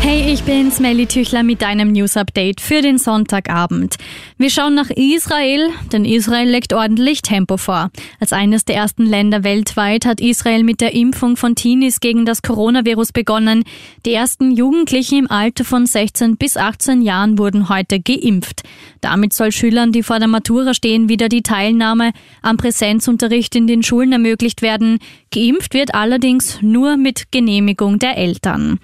Hey, ich bin Smelly Tüchler mit einem News Update für den Sonntagabend. Wir schauen nach Israel, denn Israel legt ordentlich Tempo vor. Als eines der ersten Länder weltweit hat Israel mit der Impfung von Teenies gegen das Coronavirus begonnen. Die ersten Jugendlichen im Alter von 16 bis 18 Jahren wurden heute geimpft. Damit soll Schülern, die vor der Matura stehen, wieder die Teilnahme am Präsenzunterricht in den Schulen ermöglicht werden. Geimpft wird allerdings nur mit Genehmigung der Eltern.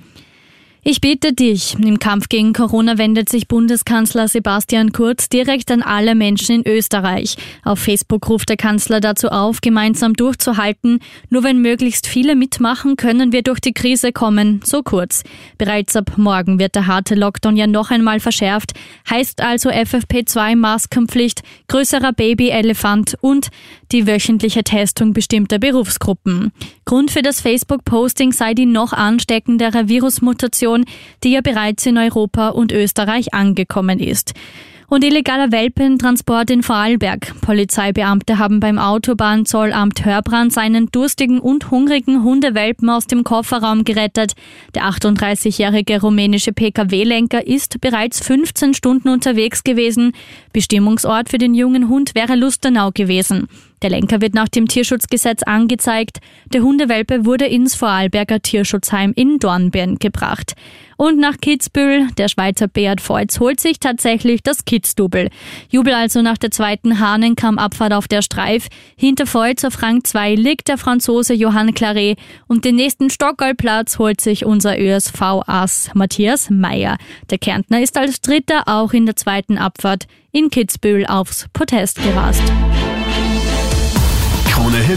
Ich bitte dich, im Kampf gegen Corona wendet sich Bundeskanzler Sebastian Kurz direkt an alle Menschen in Österreich. Auf Facebook ruft der Kanzler dazu auf, gemeinsam durchzuhalten. Nur wenn möglichst viele mitmachen, können wir durch die Krise kommen, so kurz. Bereits ab morgen wird der harte Lockdown ja noch einmal verschärft, heißt also FFP2 Maskenpflicht, größerer Babyelefant und die wöchentliche Testung bestimmter Berufsgruppen. Grund für das Facebook-Posting sei die noch ansteckendere Virusmutation Situation, die ja bereits in Europa und Österreich angekommen ist. Und illegaler Welpentransport in Vorarlberg. Polizeibeamte haben beim Autobahnzollamt Hörbrand seinen durstigen und hungrigen Hundewelpen aus dem Kofferraum gerettet. Der 38-jährige rumänische Pkw-Lenker ist bereits 15 Stunden unterwegs gewesen. Bestimmungsort für den jungen Hund wäre Lustenau gewesen. Der Lenker wird nach dem Tierschutzgesetz angezeigt. Der Hundewelpe wurde ins Vorarlberger Tierschutzheim in Dornbirn gebracht. Und nach Kitzbühel, der Schweizer Beat Voits holt sich tatsächlich das Kitzdouble. Jubel also nach der zweiten Hahnenkammabfahrt auf der Streif. Hinter Voits auf Rang 2 liegt der Franzose Johann Claret und den nächsten Stockgoldplatz holt sich unser ÖSV-Ass Matthias Meyer. Der Kärntner ist als Dritter auch in der zweiten Abfahrt in Kitzbühel aufs Protest gerast.